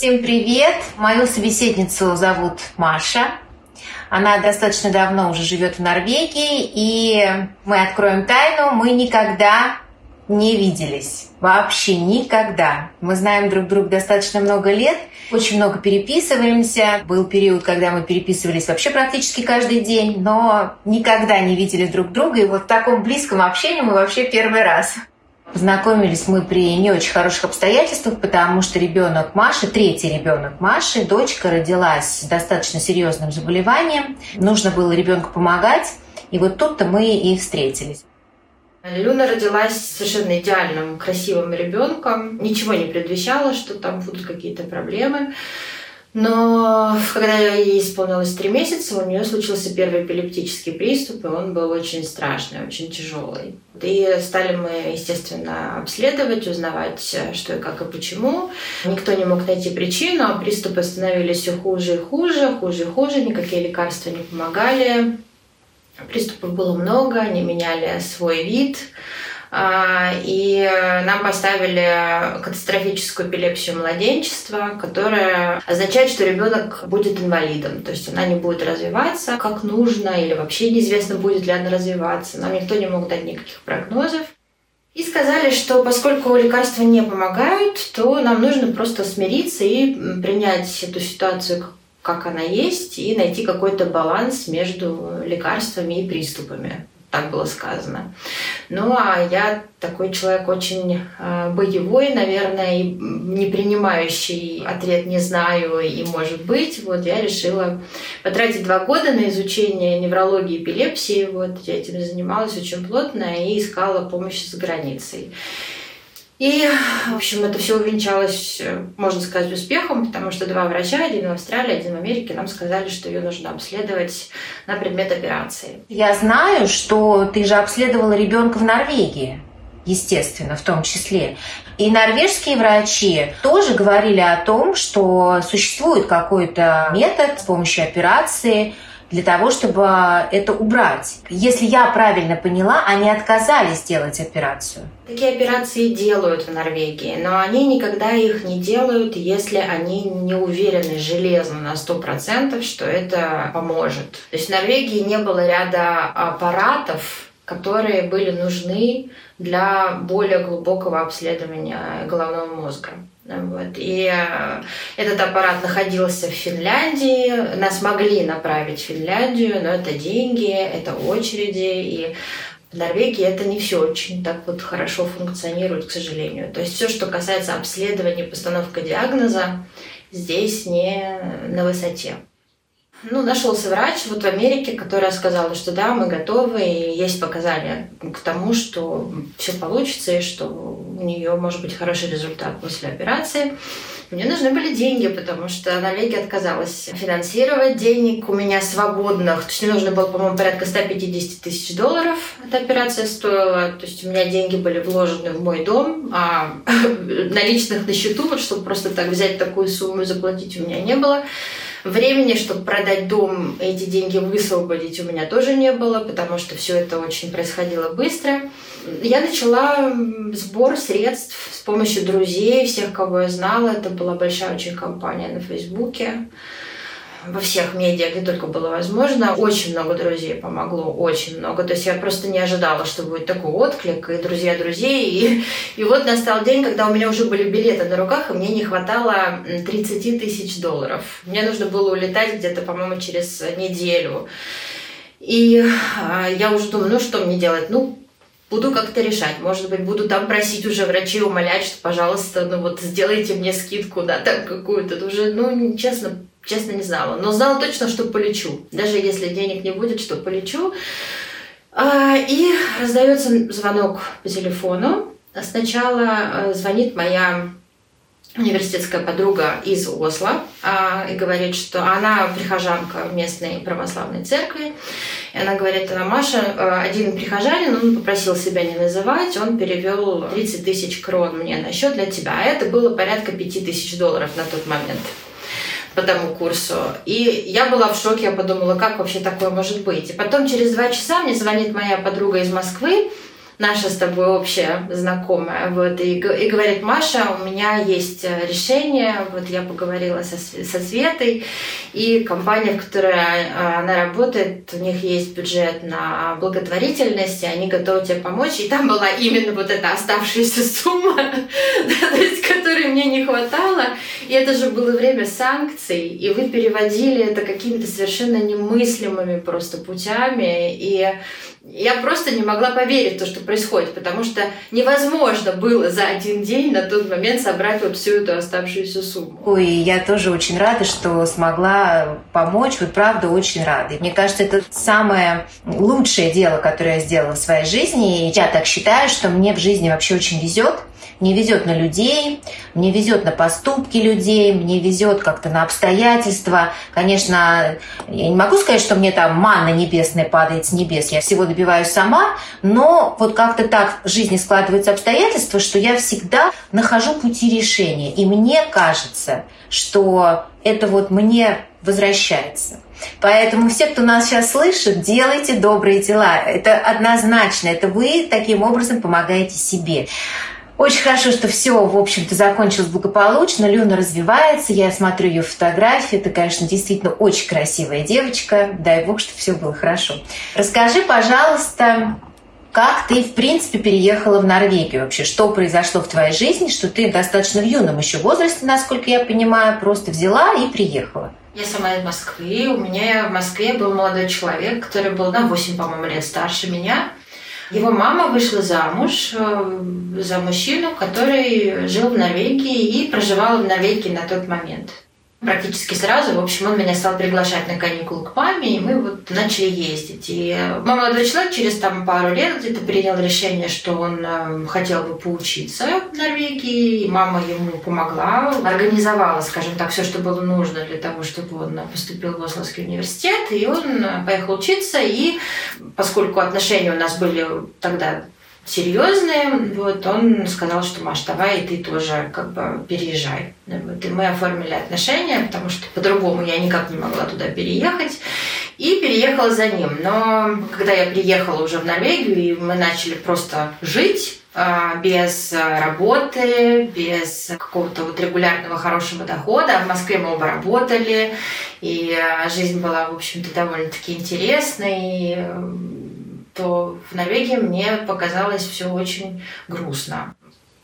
Всем привет! Мою собеседницу зовут Маша. Она достаточно давно уже живет в Норвегии, и мы откроем тайну, мы никогда не виделись. Вообще никогда. Мы знаем друг друга достаточно много лет, очень много переписываемся. Был период, когда мы переписывались вообще практически каждый день, но никогда не видели друг друга. И вот в таком близком общении мы вообще первый раз. Познакомились мы при не очень хороших обстоятельствах, потому что ребенок Маши, третий ребенок Маши, дочка родилась с достаточно серьезным заболеванием. Нужно было ребенку помогать. И вот тут-то мы и встретились. Люна родилась совершенно идеальным, красивым ребенком. Ничего не предвещало, что там будут какие-то проблемы. Но когда ей исполнилось три месяца, у нее случился первый эпилептический приступ, и он был очень страшный, очень тяжелый. И стали мы, естественно, обследовать, узнавать, что и как и почему. Никто не мог найти причину, а приступы становились все хуже и хуже, хуже и хуже, никакие лекарства не помогали. Приступов было много, они меняли свой вид. А, и нам поставили катастрофическую эпилепсию младенчества, которая означает, что ребенок будет инвалидом. То есть она не будет развиваться как нужно, или вообще неизвестно, будет ли она развиваться. Нам никто не мог дать никаких прогнозов. И сказали, что поскольку лекарства не помогают, то нам нужно просто смириться и принять эту ситуацию как она есть, и найти какой-то баланс между лекарствами и приступами. Так было сказано. Ну, а я такой человек очень э, боевой, наверное, и не принимающий ответ «не знаю» и «может быть». Вот я решила потратить два года на изучение неврологии эпилепсии. Вот я этим занималась очень плотно и искала помощи за границей. И, в общем, это все увенчалось, можно сказать, успехом, потому что два врача, один в Австралии, один в Америке, нам сказали, что ее нужно обследовать на предмет операции. Я знаю, что ты же обследовала ребенка в Норвегии естественно, в том числе. И норвежские врачи тоже говорили о том, что существует какой-то метод с помощью операции для того, чтобы это убрать. Если я правильно поняла, они отказались делать операцию. Такие операции делают в Норвегии, но они никогда их не делают, если они не уверены железно на 100%, что это поможет. То есть в Норвегии не было ряда аппаратов, которые были нужны для более глубокого обследования головного мозга. Вот. И э, этот аппарат находился в Финляндии. Нас могли направить в Финляндию, но это деньги, это очереди. И в Норвегии это не все очень так вот хорошо функционирует, к сожалению. То есть все, что касается обследования, постановки диагноза, здесь не на высоте. Ну, нашелся врач вот в Америке, которая сказала, что да, мы готовы, и есть показания к тому, что все получится, и что у нее может быть хороший результат после операции. Мне нужны были деньги, потому что Норвегия отказалась финансировать денег у меня свободных. То есть мне нужно было, по-моему, порядка 150 тысяч долларов эта операция стоила. То есть у меня деньги были вложены в мой дом, а наличных на счету, вот чтобы просто так взять такую сумму и заплатить у меня не было. Времени, чтобы продать дом, эти деньги высвободить у меня тоже не было, потому что все это очень происходило быстро. Я начала сбор средств с помощью друзей, всех, кого я знала. Это была большая очень компания на Фейсбуке во всех медиа, где только было возможно. Очень много друзей помогло, очень много. То есть я просто не ожидала, что будет такой отклик, и друзья друзей. И, и вот настал день, когда у меня уже были билеты на руках, и мне не хватало 30 тысяч долларов. Мне нужно было улетать где-то, по-моему, через неделю. И а, я уже думаю, ну что мне делать? Ну, буду как-то решать. Может быть, буду там просить уже врачей, умолять, что, пожалуйста, ну вот сделайте мне скидку, да, там какую-то. Уже, ну, честно, Честно, не знала. Но знала точно, что полечу. Даже если денег не будет, что полечу. А, и раздается звонок по телефону. Сначала э, звонит моя университетская подруга из Осло а, и говорит, что она прихожанка местной православной церкви. И она говорит, она Маша, э, один прихожанин, он попросил себя не называть, он перевел 30 тысяч крон мне на счет для тебя. А это было порядка 5 тысяч долларов на тот момент по тому курсу. И я была в шоке, я подумала, как вообще такое может быть. И потом через два часа мне звонит моя подруга из Москвы, наша с тобой общая знакомая. Вот, и, и говорит, Маша, у меня есть э, решение, вот я поговорила со, со Светой, и компания, в которой э, она работает, у них есть бюджет на благотворительность, и они готовы тебе помочь. И там была именно вот эта оставшаяся сумма, то есть, которой мне не хватало. И это же было время санкций, и вы переводили это какими-то совершенно немыслимыми просто путями. И я просто не могла поверить в то, что происходит, потому что невозможно было за один день на тот момент собрать вот всю эту оставшуюся сумму. Ой, я тоже очень рада, что смогла помочь, вот правда очень рада. Мне кажется, это самое лучшее дело, которое я сделала в своей жизни, и я так считаю, что мне в жизни вообще очень везет, мне везет на людей, мне везет на поступки людей, мне везет как-то на обстоятельства. Конечно, я не могу сказать, что мне там манна небесная падает с небес, я всего добиваюсь сама, но вот как-то так в жизни складываются обстоятельства, что я всегда нахожу пути решения. И мне кажется, что это вот мне возвращается. Поэтому все, кто нас сейчас слышит, делайте добрые дела. Это однозначно. Это вы таким образом помогаете себе. Очень хорошо, что все, в общем-то, закончилось благополучно. Люна развивается, я смотрю ее фотографии. Это, конечно, действительно очень красивая девочка. Дай бог, чтобы все было хорошо. Расскажи, пожалуйста, как ты, в принципе, переехала в Норвегию вообще? Что произошло в твоей жизни, что ты достаточно в юном еще возрасте, насколько я понимаю, просто взяла и приехала? Я сама из Москвы. У меня в Москве был молодой человек, который был на 8, по-моему, лет старше меня. Его мама вышла замуж э, за мужчину, который жил в Норвегии и проживал в Норвегии на тот момент практически сразу, в общем, он меня стал приглашать на каникулы к маме, и мы вот начали ездить. И мой молодой человек через там пару лет где-то принял решение, что он э, хотел бы поучиться в Норвегии, и мама ему помогла, организовала, скажем так, все, что было нужно для того, чтобы он поступил в Ословский университет, и он э, поехал учиться, и поскольку отношения у нас были тогда серьезные, вот он сказал, что Маш, давай и ты тоже как бы переезжай. Вот, и мы оформили отношения, потому что по-другому я никак не могла туда переехать. И переехала за ним. Но когда я приехала уже в Норвегию, и мы начали просто жить, а, без работы, без какого-то вот регулярного хорошего дохода. В Москве мы оба работали, и а, жизнь была, в общем-то, довольно-таки интересной то в Норвегии мне показалось все очень грустно.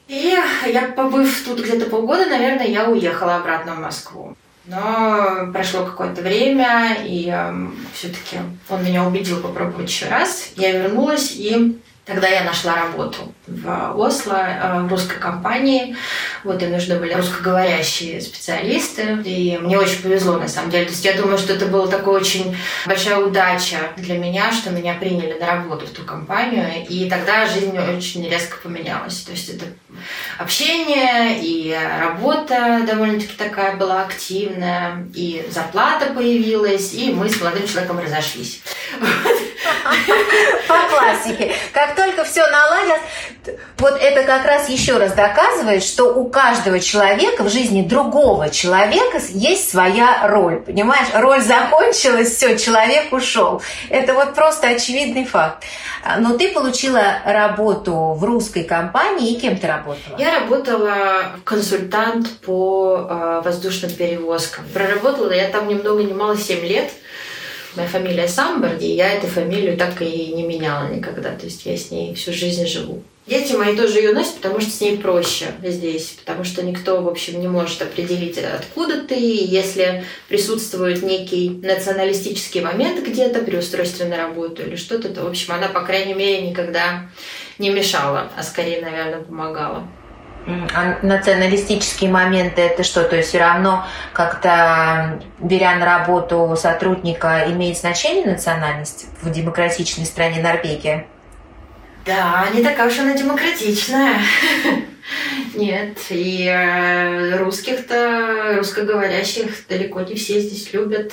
И я, побыв тут где-то полгода, наверное, я уехала обратно в Москву. Но прошло какое-то время, и э, все-таки он меня убедил попробовать еще раз. Я вернулась и Тогда я нашла работу в Осло, э, в русской компании. Вот, и нужны были русскоговорящие специалисты. И мне очень повезло, на самом деле. То есть я думаю, что это была такая очень большая удача для меня, что меня приняли на работу в ту компанию. И тогда жизнь очень резко поменялась. То есть это общение и работа довольно-таки такая была активная, и зарплата появилась, и мы с молодым человеком разошлись. По классике. Как только все наладилось, вот это как раз еще раз доказывает, что у каждого человека в жизни другого человека есть своя роль. Понимаешь, роль закончилась, все, человек ушел. Это вот просто очевидный факт. Но ты получила работу в русской компании, и кем ты работала? Я работала консультант по э, воздушным перевозкам. Проработала я там ни много ни мало 7 лет. Моя фамилия Самберди, и я эту фамилию так и не меняла никогда. То есть я с ней всю жизнь живу. Дети мои тоже ее носят, потому что с ней проще здесь, потому что никто, в общем, не может определить, откуда ты. Если присутствует некий националистический момент где-то при устройстве на работу или что-то, то, в общем, она, по крайней мере, никогда не мешала, а скорее, наверное, помогала. А националистические моменты это что? То есть все равно как-то, беря на работу сотрудника, имеет значение национальность в демократичной стране Норвегия? Да, не такая уж она демократичная. Нет, и э, русских-то, русскоговорящих далеко не все здесь любят.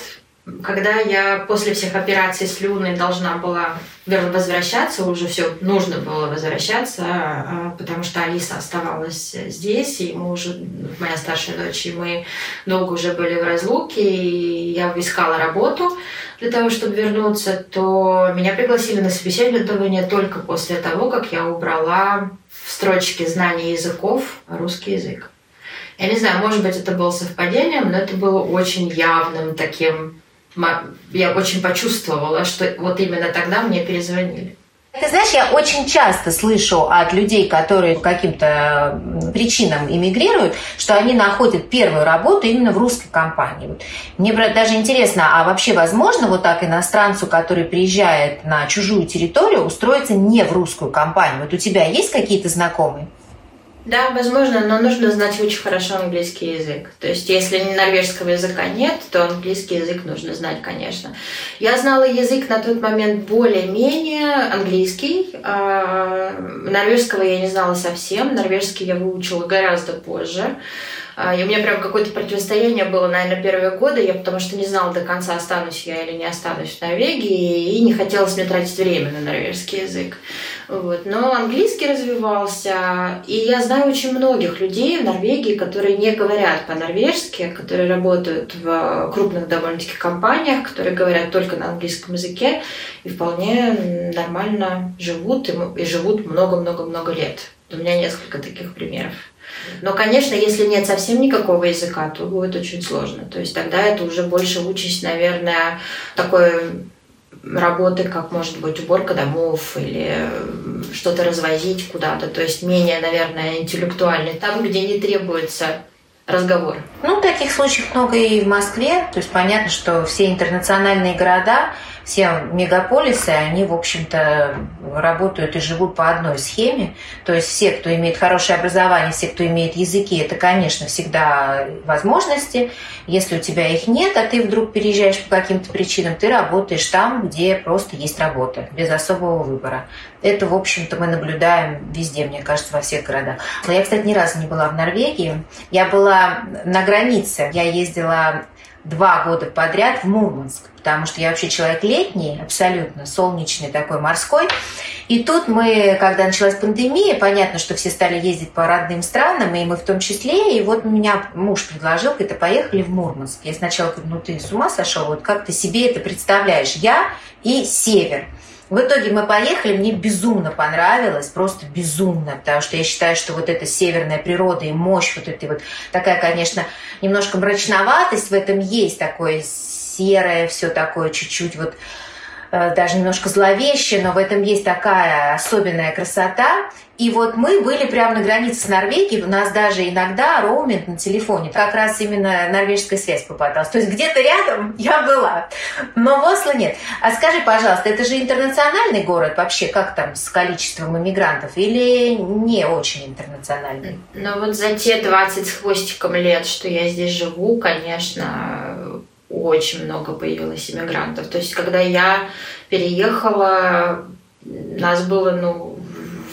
Когда я после всех операций с Люной должна была возвращаться, уже все нужно было возвращаться, а, потому что Алиса оставалась здесь, и мы уже, моя старшая дочь, и мы долго уже были в разлуке, и я искала работу для того, чтобы вернуться, то меня пригласили на собеседование только после того, как я убрала в строчке знания языков русский язык. Я не знаю, может быть, это было совпадением, но это было очень явным таким я очень почувствовала, что вот именно тогда мне перезвонили. Ты знаешь, я очень часто слышу от людей, которые по каким-то причинам эмигрируют, что они находят первую работу именно в русской компании. Мне даже интересно, а вообще возможно вот так иностранцу, который приезжает на чужую территорию, устроиться не в русскую компанию? Вот у тебя есть какие-то знакомые? Да, возможно, но нужно знать очень хорошо английский язык. То есть, если норвежского языка нет, то английский язык нужно знать, конечно. Я знала язык на тот момент более-менее английский. А норвежского я не знала совсем. Норвежский я выучила гораздо позже. А, и у меня прям какое-то противостояние было, наверное, первые годы, я потому что не знала до конца, останусь я или не останусь в Норвегии, и не хотелось мне тратить время на норвежский язык. Вот. Но английский развивался, и я знаю очень многих людей в Норвегии, которые не говорят по-норвежски, которые работают в крупных довольно-таки компаниях, которые говорят только на английском языке и вполне нормально живут, и живут много-много-много лет. У меня несколько таких примеров. Но, конечно, если нет совсем никакого языка, то будет очень сложно. То есть тогда это уже больше участь, наверное, такой работы, как может быть уборка домов или что-то развозить куда-то. То есть менее, наверное, интеллектуальный, там, где не требуется разговор. Ну, таких случаев много и в Москве. То есть понятно, что все интернациональные города все мегаполисы, они, в общем-то, работают и живут по одной схеме. То есть все, кто имеет хорошее образование, все, кто имеет языки, это, конечно, всегда возможности. Если у тебя их нет, а ты вдруг переезжаешь по каким-то причинам, ты работаешь там, где просто есть работа, без особого выбора. Это, в общем-то, мы наблюдаем везде, мне кажется, во всех городах. Я, кстати, ни разу не была в Норвегии. Я была на границе. Я ездила два года подряд в Мурманск, потому что я вообще человек летний, абсолютно солнечный такой, морской. И тут мы, когда началась пандемия, понятно, что все стали ездить по родным странам, и мы в том числе. И вот меня муж предложил, говорит, поехали в Мурманск. Я сначала говорю, ну ты с ума сошел, вот как ты себе это представляешь? Я и север. В итоге мы поехали, мне безумно понравилось, просто безумно, потому что я считаю, что вот эта северная природа и мощь вот этой вот, такая, конечно, немножко мрачноватость в этом есть, такое серое все такое чуть-чуть вот даже немножко зловеще, но в этом есть такая особенная красота. И вот мы были прямо на границе с Норвегией, у нас даже иногда роуминг на телефоне, как раз именно норвежская связь попадалась. То есть где-то рядом я была, но в Осло нет. А скажи, пожалуйста, это же интернациональный город вообще, как там с количеством иммигрантов, или не очень интернациональный? Ну вот за те 20 с хвостиком лет, что я здесь живу, конечно, очень много появилось иммигрантов. То есть когда я переехала, нас было, ну,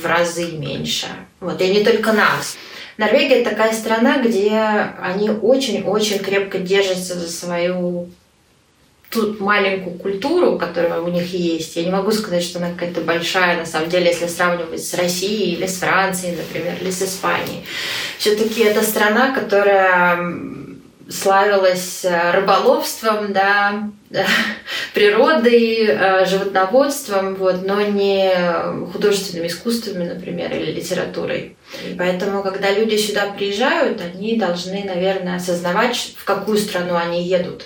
в разы меньше. Вот, и не только нас. Норвегия такая страна, где они очень-очень крепко держатся за свою ту маленькую культуру, которая у них есть. Я не могу сказать, что она какая-то большая, на самом деле, если сравнивать с Россией или с Францией, например, или с Испанией. Все-таки это страна, которая славилась э, рыболовством, да, природой, э, животноводством, вот, но не художественными искусствами, например, или литературой. И поэтому, когда люди сюда приезжают, они должны, наверное, осознавать, в какую страну они едут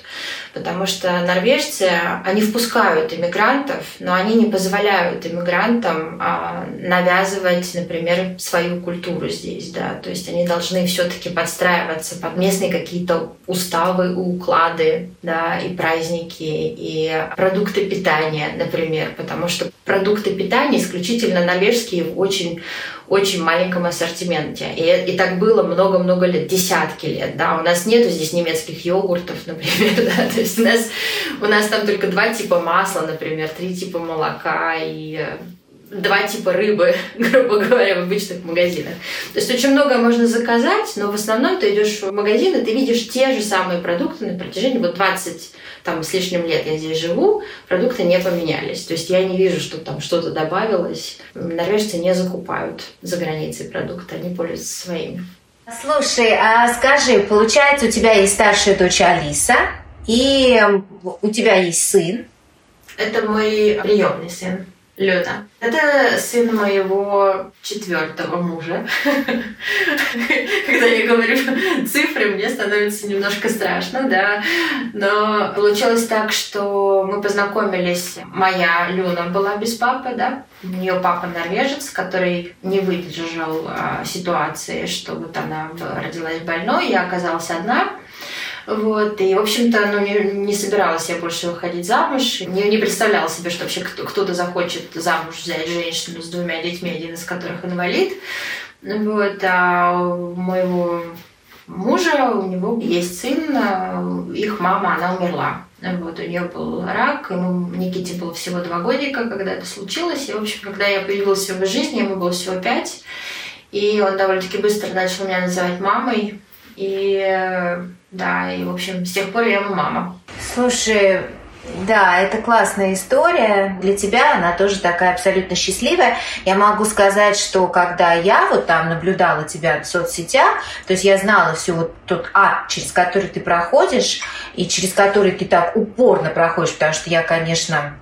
потому что норвежцы, они впускают иммигрантов, но они не позволяют иммигрантам а, навязывать, например, свою культуру здесь, да, то есть они должны все-таки подстраиваться под местные какие-то уставы, уклады, да, и праздники, и продукты питания, например, потому что продукты питания исключительно норвежские в очень очень маленьком ассортименте. И, и так было много-много лет, десятки лет. Да? У нас нету здесь немецких йогуртов, например. Да? То есть у нас, у нас там только два типа масла, например, три типа молока и два типа рыбы, грубо говоря, в обычных магазинах. То есть очень много можно заказать, но в основном ты идешь в магазин, и ты видишь те же самые продукты на протяжении вот 20 там, с лишним лет я здесь живу, продукты не поменялись. То есть я не вижу, что там что-то добавилось. Норвежцы не закупают за границей продукты, они пользуются своими. Слушай, а скажи, получается, у тебя есть старшая дочь Алиса, и у тебя есть сын. Это мой приемный сын. Лена. Это сын моего четвертого мужа. Когда я говорю цифры, мне становится немножко страшно, да. Но получилось так, что мы познакомились. Моя Люна была без папы, да. У нее папа норвежец, который не выдержал а, ситуации, что вот она родилась больной, я оказалась одна. Вот. И, в общем-то, ну, не, не собиралась я больше выходить замуж. Не, не представляла себе, что вообще кто-то захочет замуж взять женщину с двумя детьми, один из которых инвалид. Вот. А у моего мужа, у него есть сын, их мама, она умерла. Вот, у нее был рак, ему Никите было всего два годика, когда это случилось. И, в общем, когда я появилась в его жизни, ему было всего пять. И он довольно-таки быстро начал меня называть мамой. И да, и, в общем, с тех пор я ему мама. Слушай, да, это классная история. Для тебя она тоже такая абсолютно счастливая. Я могу сказать, что когда я вот там наблюдала тебя в соцсетях, то есть я знала всю вот тот ад, через который ты проходишь, и через который ты так упорно проходишь, потому что я, конечно,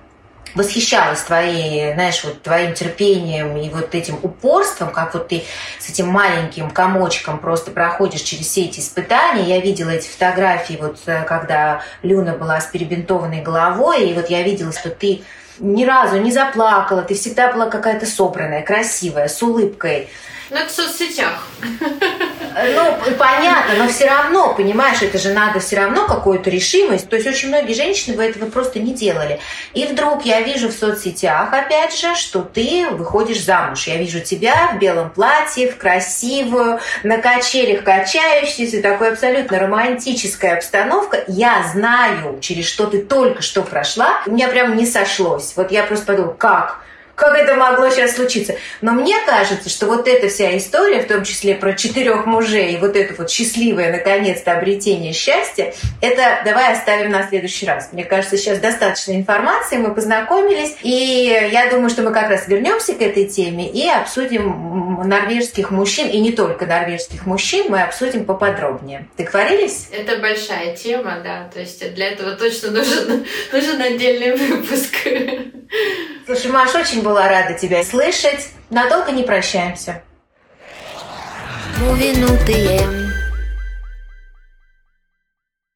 восхищалась твоей, знаешь, вот твоим терпением и вот этим упорством, как вот ты с этим маленьким комочком просто проходишь через все эти испытания. Я видела эти фотографии, вот э, когда Люна была с перебинтованной головой, и вот я видела, что ты ни разу не заплакала, ты всегда была какая-то собранная, красивая, с улыбкой. Ну, это в соцсетях. Ну, понятно, но все равно, понимаешь, это же надо все равно какую-то решимость. То есть очень многие женщины бы этого просто не делали. И вдруг я вижу в соцсетях, опять же, что ты выходишь замуж. Я вижу тебя в белом платье, в красивую, на качелях качающейся, такой абсолютно романтическая обстановка. Я знаю, через что ты только что прошла. У меня прям не сошлось. Вот я просто подумала, как? Как это могло сейчас случиться. Но мне кажется, что вот эта вся история, в том числе про четырех мужей, и вот это вот счастливое, наконец-то, обретение счастья, это давай оставим на следующий раз. Мне кажется, сейчас достаточно информации, мы познакомились, и я думаю, что мы как раз вернемся к этой теме и обсудим норвежских мужчин, и не только норвежских мужчин, мы обсудим поподробнее. Договорились? Это большая тема, да, то есть для этого точно нужен, нужен отдельный выпуск. Слушай, Маш, очень была рада тебя слышать. Надолго не прощаемся. Moving UTM